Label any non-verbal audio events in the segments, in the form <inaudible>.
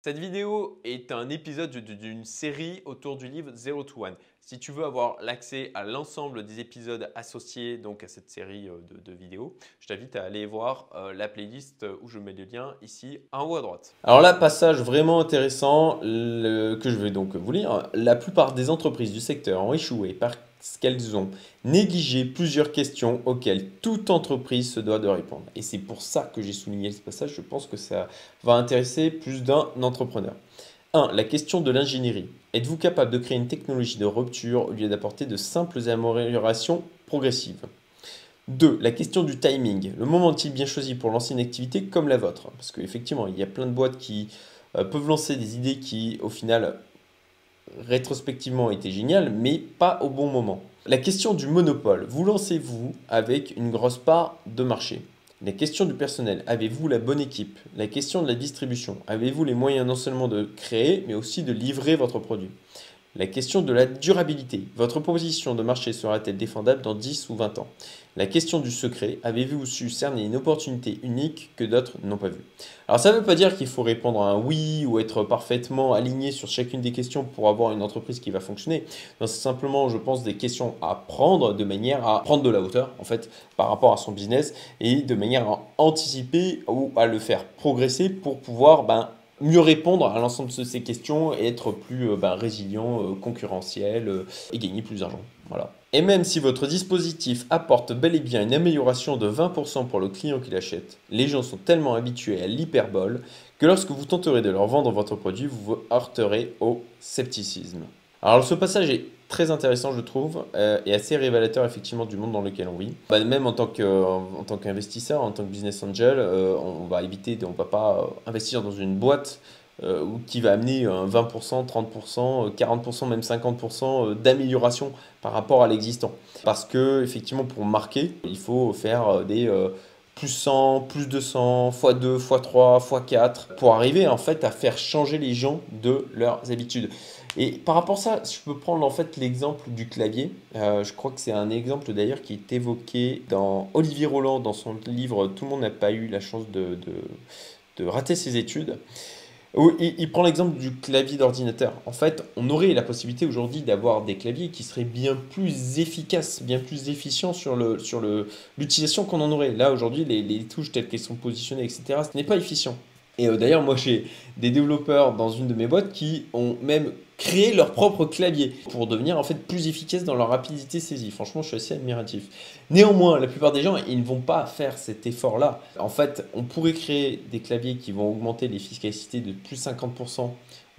Cette vidéo est un épisode d'une série autour du livre Zero to One. Si tu veux avoir l'accès à l'ensemble des épisodes associés donc à cette série euh, de, vidéos, je t'invite à aller voir euh, la playlist où je mets le lien ici en haut à droite. Alors là, passage vraiment intéressant que je vais donc vous lire. La plupart des entreprises du secteur ont échoué par qu'elles ont négligé plusieurs questions auxquelles toute entreprise se doit de répondre. Et c'est pour ça que j'ai souligné ce passage. Je pense que ça va intéresser plus d'un entrepreneur. 1. La question de l'ingénierie. Êtes-vous capable de créer une technologie de rupture au lieu d'apporter de simples améliorations progressives? 2. La question du timing. Le moment est-il bien choisi pour lancer une activité comme la vôtre Parce qu'effectivement, il y a plein de boîtes qui euh, peuvent lancer des idées qui, au final, rétrospectivement été génial, mais pas au bon moment. La question du monopole, vous lancez-vous avec une grosse part de marché? La question du personnel, avez-vous la bonne équipe? La question de la distribution, avez-vous les moyens non seulement de créer, mais aussi de livrer votre produit? La question de la durabilité. Votre proposition de marché sera-t-elle défendable dans 10 ou 20 ans? La question du secret. Avez-vous su cerner une opportunité unique que d'autres n'ont pas vue? Alors ça ne veut pas dire qu'il faut répondre à un oui ou être parfaitement aligné sur chacune des questions pour avoir une entreprise qui va fonctionner. C'est simplement, je pense, des questions à prendre de manière à prendre de la hauteur, en fait, par rapport à son business et de manière à anticiper ou à le faire progresser pour pouvoir ben, mieux répondre à l'ensemble de ces questions et être plus euh, bah, résilient, euh, concurrentiel euh, et gagner plus d'argent. Voilà. Et même si votre dispositif apporte bel et bien une amélioration de 20% pour le client qui l'achète, les gens sont tellement habitués à l'hyperbole que lorsque vous tenterez de leur vendre votre produit, vous vous heurterez au scepticisme. Alors ce passage est très intéressant, je trouve, euh, et assez révélateur effectivement du monde dans lequel on vit. Bah, même en tant qu'investisseur, en tant que business angel, euh, on va éviter, on ne va pas euh, investir dans une boîte qui va amener 20%, 30%, 40%, même 50% d'amélioration par rapport à l'existant. Parce que effectivement, pour marquer, il faut faire des plus 100, plus 200, x2, x3, x4, pour arriver en fait à faire changer les gens de leurs habitudes. Et par rapport à ça, je peux prendre en fait l'exemple du clavier. Euh, je crois que c'est un exemple d'ailleurs qui est évoqué dans Olivier Roland dans son livre Tout le monde n'a pas eu la chance de, rater ses études. Il, prend l'exemple du clavier d'ordinateur. En fait, on aurait la possibilité aujourd'hui d'avoir des claviers qui seraient bien plus efficaces, bien plus efficients sur le sur l'utilisation qu'on en aurait. Là aujourd'hui, les, les touches telles qu'elles sont positionnées, etc., ce n'est pas efficient. Et euh, d'ailleurs, moi, j'ai des développeurs dans une de mes boîtes qui ont même créé leur propre clavier pour devenir en fait plus efficaces dans leur rapidité saisie. Franchement, je suis assez admiratif. Néanmoins, la plupart des gens, ils ne vont pas faire cet effort-là. En fait, on pourrait créer des claviers qui vont augmenter l'efficacité de plus 50%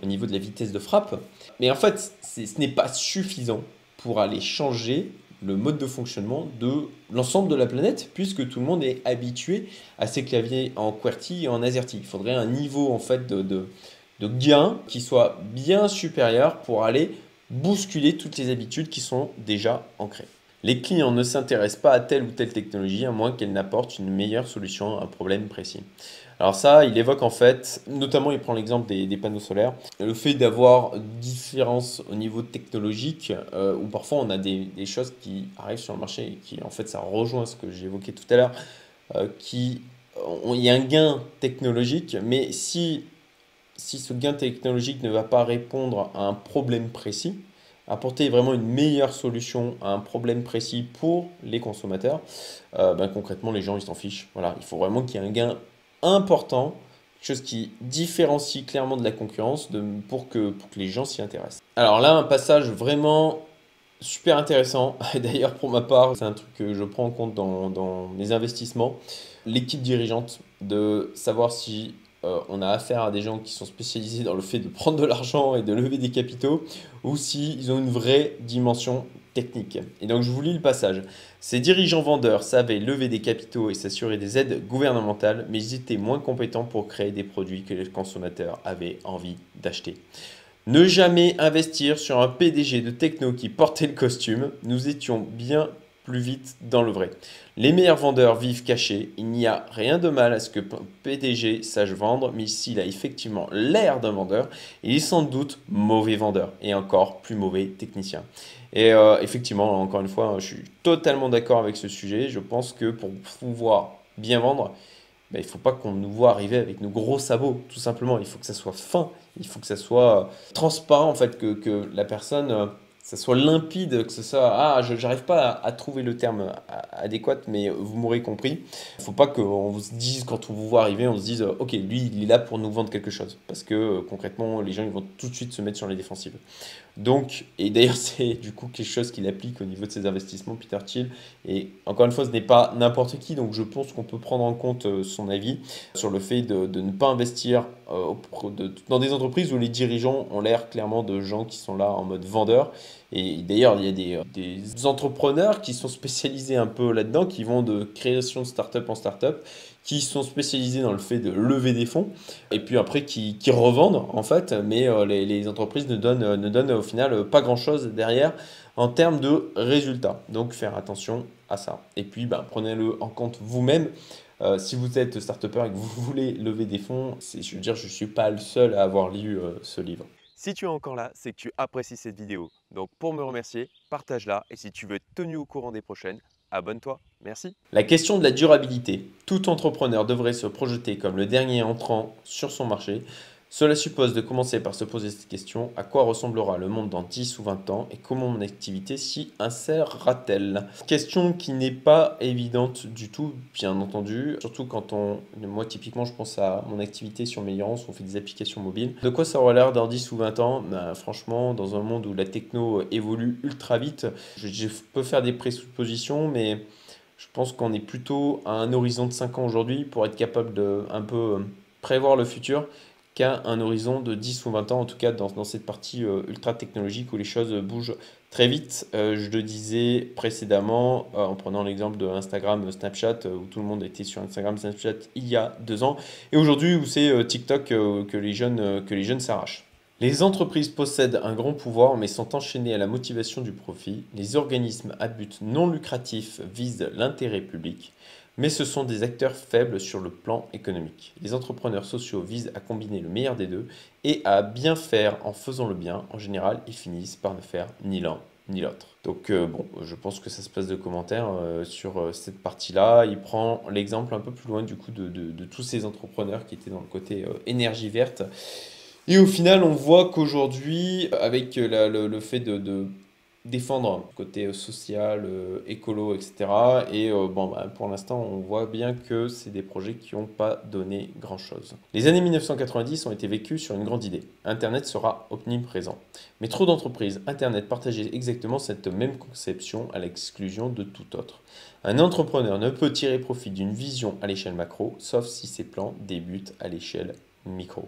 au niveau de la vitesse de frappe. Mais en fait, ce n'est pas suffisant pour aller changer le mode de fonctionnement de l'ensemble de la planète, puisque tout le monde est habitué à ces claviers en QWERTY et en AZERTY. Il faudrait un niveau en fait de, de gain qui soit bien supérieur pour aller bousculer toutes les habitudes qui sont déjà ancrées. Les clients ne s'intéressent pas à telle ou telle technologie à moins qu'elle n'apporte une meilleure solution à un problème précis. Alors ça, il évoque en fait, notamment il prend l'exemple des, panneaux solaires, le fait d'avoir différence au niveau technologique, euh, où parfois on a des, choses qui arrivent sur le marché et qui en fait ça rejoint ce que évoqué tout à l'heure, euh, qui il a un gain technologique, mais si, si ce gain technologique ne va pas répondre à un problème précis, apporter vraiment une meilleure solution à un problème précis pour les consommateurs, euh, ben concrètement les gens ils s'en fichent. Il faut vraiment qu'il y ait un gain important, quelque chose qui différencie clairement de la concurrence de, pour, que, pour que les gens s'y intéressent. Alors là, un passage vraiment super intéressant. <laughs> D'ailleurs, pour ma part, c'est un truc que je prends en compte dans, dans mes investissements. L'équipe dirigeante, de savoir si euh, on a affaire à des gens qui sont spécialisés dans le fait de prendre de l'argent et de lever des capitaux, ou s'ils ont une vraie dimension technique. Et donc je vous lis le passage. Ces dirigeants vendeurs savaient lever des capitaux et s'assurer des aides gouvernementales, mais ils étaient moins compétents pour créer des produits que les consommateurs avaient envie d'acheter. Ne jamais investir sur un PDG de techno qui portait le costume, nous étions bien plus vite dans le vrai. Les meilleurs vendeurs vivent cachés. Il n'y a rien de mal à ce que PDG sache vendre, mais s'il a effectivement l'air d'un vendeur, il est sans doute mauvais vendeur et encore plus mauvais technicien. Et euh, effectivement, encore une fois, je suis totalement d'accord avec ce sujet. Je pense que pour pouvoir bien vendre, ben, il ne faut pas qu'on nous voit arriver avec nos gros sabots, tout simplement. Il faut que ça soit fin, il faut que ça soit transparent, en fait, que, que la personne, euh, ça soit limpide, que ce soit ah je n'arrive pas à, trouver le terme adéquat, mais vous m'aurez compris. Il ne faut pas qu'on vous dise quand on vous voit arriver, on se dise ok lui il est là pour nous vendre quelque chose, parce que euh, concrètement les gens ils vont tout de suite se mettre sur les défensives. Donc, et d'ailleurs, <laughs> c'est du coup quelque chose qu'il applique au niveau de ses investissements, Peter Thiel. Et encore une fois, ce n'est pas n'importe qui, donc je pense qu'on peut prendre en compte euh, son avis sur le fait de, ne pas investir euh, dans des entreprises où les dirigeants ont l'air clairement de gens qui sont là en mode vendeur. Et d'ailleurs, il y a des, euh, des entrepreneurs qui sont spécialisés un peu là-dedans, qui vont de création de start-up en start-up qui sont spécialisés dans le fait de lever des fonds et puis après qui, qui revendent en fait, mais euh, les, les, entreprises ne donnent, ne donnent au final pas grand chose derrière en termes de résultats. Donc faire attention à ça. Et puis ben, prenez-le en compte vous-même. Euh, si vous êtes start et que vous voulez lever des fonds, je veux dire, je ne suis pas le seul à avoir lu euh, ce livre. Si tu es encore là, c'est que tu apprécies cette vidéo. Donc pour me remercier, partage-la et si tu veux être tenu au courant des prochaines, abonne-toi. Merci. La question de la durabilité. Tout entrepreneur devrait se projeter comme le dernier entrant sur son marché. Cela suppose de commencer par se poser cette question, à quoi ressemblera le monde dans 10 ou 20 ans et comment mon activité s'y insérera-t-elle? Question qui n'est pas évidente du tout, bien entendu, surtout quand on... Moi typiquement je pense à mon activité sur Meillance, on fait des applications mobiles. De quoi ça aura l'air dans 10 ou 20 ans? Ben, Franchement, dans un monde où la techno évolue ultra vite, je, peux faire des présuppositions, mais je pense qu'on est plutôt à un horizon de 5 ans aujourd'hui pour être capable de un peu prévoir le futur un horizon de 10 ou 20 ans, en tout cas dans, cette partie euh, ultra technologique où les choses bougent très vite. Euh, je le disais précédemment euh, en prenant l'exemple de Instagram, Snapchat, où tout le monde était sur Instagram, Snapchat il y a deux ans, et aujourd'hui où c'est TikTok que les jeunes que les jeunes s'arrachent. Les entreprises possèdent un grand pouvoir mais sont enchaînées à la motivation du profit. Les organismes à but non lucratif visent l'intérêt public, mais ce sont des acteurs faibles sur le plan économique. Les entrepreneurs sociaux visent à combiner le meilleur des deux et à bien faire en faisant le bien. En général, ils finissent par ne faire ni l'un ni l'autre. Donc euh, bon, je pense que ça se passe de commentaires euh, sur euh, cette partie-là. Il prend l'exemple un peu plus loin du coup de, tous ces entrepreneurs qui étaient dans le côté énergie verte et au final, on voit qu'aujourd'hui, avec le, fait de, défendre le côté social, euh, écolo, etc. Et euh, bon, bah, pour l'instant, on voit bien que c'est des projets qui n'ont pas donné grand-chose. Les années 1990 ont été vécues sur une grande idée. Internet sera omniprésent. Mais trop d'entreprises Internet partageaient exactement cette même conception à l'exclusion de tout autre. Un entrepreneur ne peut tirer profit d'une vision à l'échelle macro, sauf si ses plans débutent à l'échelle micro.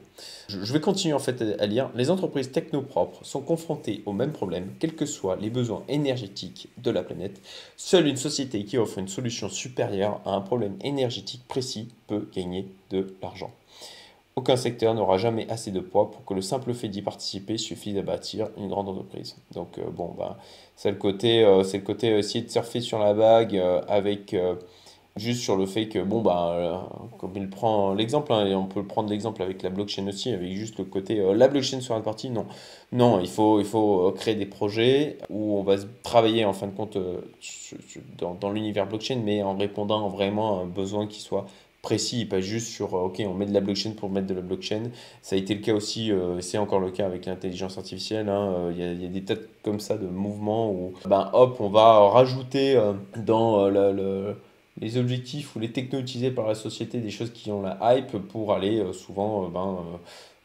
Je vais continuer en fait à lire. Les entreprises technopropres sont confrontées au même problème, quels que soient les besoins énergétiques de la planète. Seule une société qui offre une solution supérieure à un problème énergétique précis peut gagner de l'argent. Aucun secteur n'aura jamais assez de poids pour que le simple fait d'y participer suffise à bâtir une grande entreprise. Donc euh, bon, bah, c'est le côté, euh, c'est le côté essayer de surfer sur la bague euh, avec juste sur le fait que, bon, bah, euh, comme il prend l'exemple, hein, et on peut prendre l'exemple avec la blockchain aussi, avec juste le côté euh, la blockchain sur une partie, non. Non, il faut, il faut euh, créer des projets où on va travailler en fin de compte dans, dans l'univers blockchain, mais en répondant vraiment à un besoin qui soit précis, pas juste sur ok on met de la blockchain pour mettre de la blockchain. Ça a été le cas aussi, c'est encore le cas avec l'intelligence artificielle. Hein, il y, y, a des tas comme ça de mouvements où ben hop on va rajouter dans le les objectifs ou les technos utilisés par la société, des choses qui ont la hype pour aller euh, souvent euh, ben,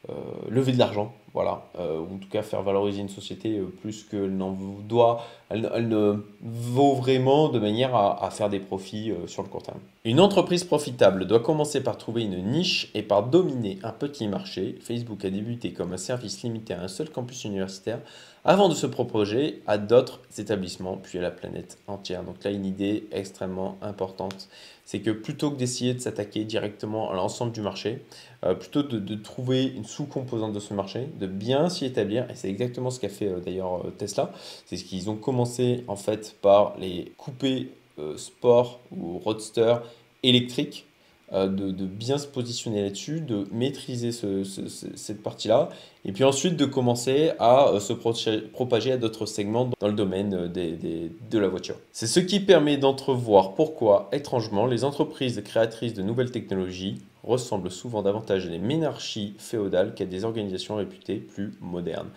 euh, lever de l'argent, voilà, ou en tout cas faire valoriser une société plus qu'elle n'en doit, elle, ne vaut vraiment de manière à, faire des profits sur le court terme. Une entreprise profitable doit commencer par trouver une niche et par dominer un petit marché. Facebook a débuté comme un service limité à un seul campus universitaire avant de se proposer à d'autres établissements, puis à la planète entière. Donc là, une idée extrêmement importante, c'est que plutôt que d'essayer de s'attaquer directement à l'ensemble du marché, euh, plutôt de, trouver une sous-composante de ce marché, bien s'y établir, et c'est exactement ce qu'a fait euh, d'ailleurs euh, Tesla, c'est ce qu'ils ont commencé en fait par les coupés sport ou roadster électriques euh, de, bien se positionner là-dessus, de maîtriser cette partie-là, et puis ensuite de commencer à euh, se propager à d'autres segments dans le domaine euh, de la voiture. C'est ce qui permet d'entrevoir pourquoi, étrangement, les entreprises créatrices de nouvelles technologies ressemblent souvent davantage à des ménarchies féodales qu'à des organisations réputées plus modernes.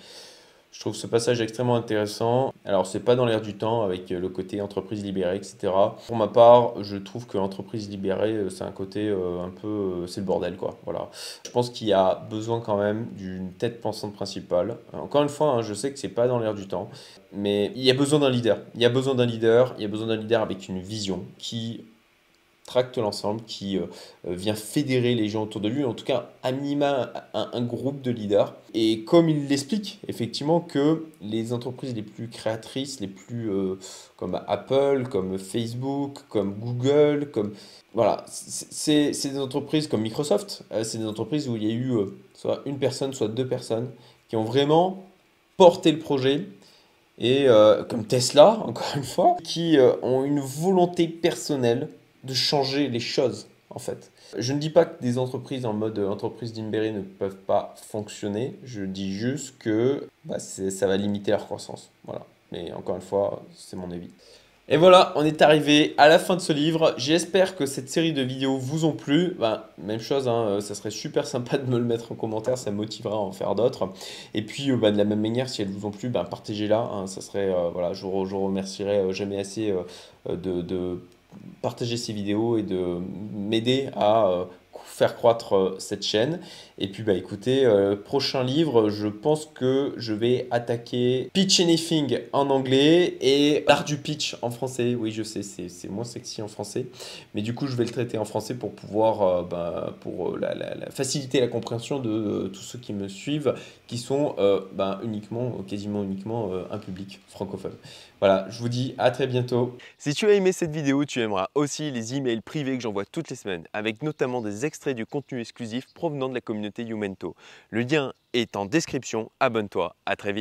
Je trouve ce passage extrêmement intéressant. Alors, c'est pas dans l'air du temps avec le côté entreprise libérée, etc. Pour ma part, je trouve que l'entreprise libérée, euh, c'est un côté euh, un peu. Euh, c'est le bordel, quoi. Voilà. Je pense qu'il y a besoin quand même d'une tête pensante principale. Encore une fois, hein, je sais que c'est pas dans l'air du temps, mais il y a besoin d'un leader. Il y a besoin d'un leader. Il y a besoin d'un leader avec une vision qui tracte l'ensemble, qui euh, euh, vient fédérer les gens autour de lui, en tout cas à minima un, groupe de leaders. Et comme il l'explique, effectivement, que les entreprises les plus créatrices, les plus euh, comme Apple, comme Facebook, comme Google, comme voilà, c'est des entreprises comme Microsoft, c'est des entreprises où il y a eu soit une personne, soit deux personnes qui ont vraiment porté le projet et comme Tesla, <laughs> encore une fois, qui ont une volonté personnelle de changer les choses, en fait. Je ne dis pas que des entreprises en mode entreprise d'Imberi ne peuvent pas fonctionner. Je dis juste que bah, ça va limiter leur croissance. Voilà. Mais encore une fois, c'est mon avis. Et voilà, on est arrivé à la fin de ce livre. J'espère que cette série de vidéos vous ont plu. Ben, même chose, hein, euh, ça serait super sympa de me le mettre en commentaire, ça me motivera à en faire d'autres. Et puis, euh, ben, de la même manière, si elles vous ont plu, ben, partagez-la. Hein. ça serait, euh, voilà, je, vous remercierai jamais assez de partager ces vidéos et de m'aider à euh, faire croître euh, cette chaîne. Et puis bah écoutez, euh, prochain livre, je pense que je vais attaquer Pitch Anything en anglais et l'art du pitch en français. Oui, je sais, c'est moins sexy en français, mais du coup je vais le traiter en français pour pouvoir, bah, pour la, faciliter la compréhension de tous ceux qui me suivent, qui sont bah, uniquement, quasiment uniquement un public francophone. Voilà, je vous dis à très bientôt. Si tu as aimé cette vidéo, tu aimeras aussi les emails privés que j'envoie toutes les semaines, avec notamment des du contenu exclusif provenant de la communauté Youmento. Le lien est en description, abonne-toi, à très vite.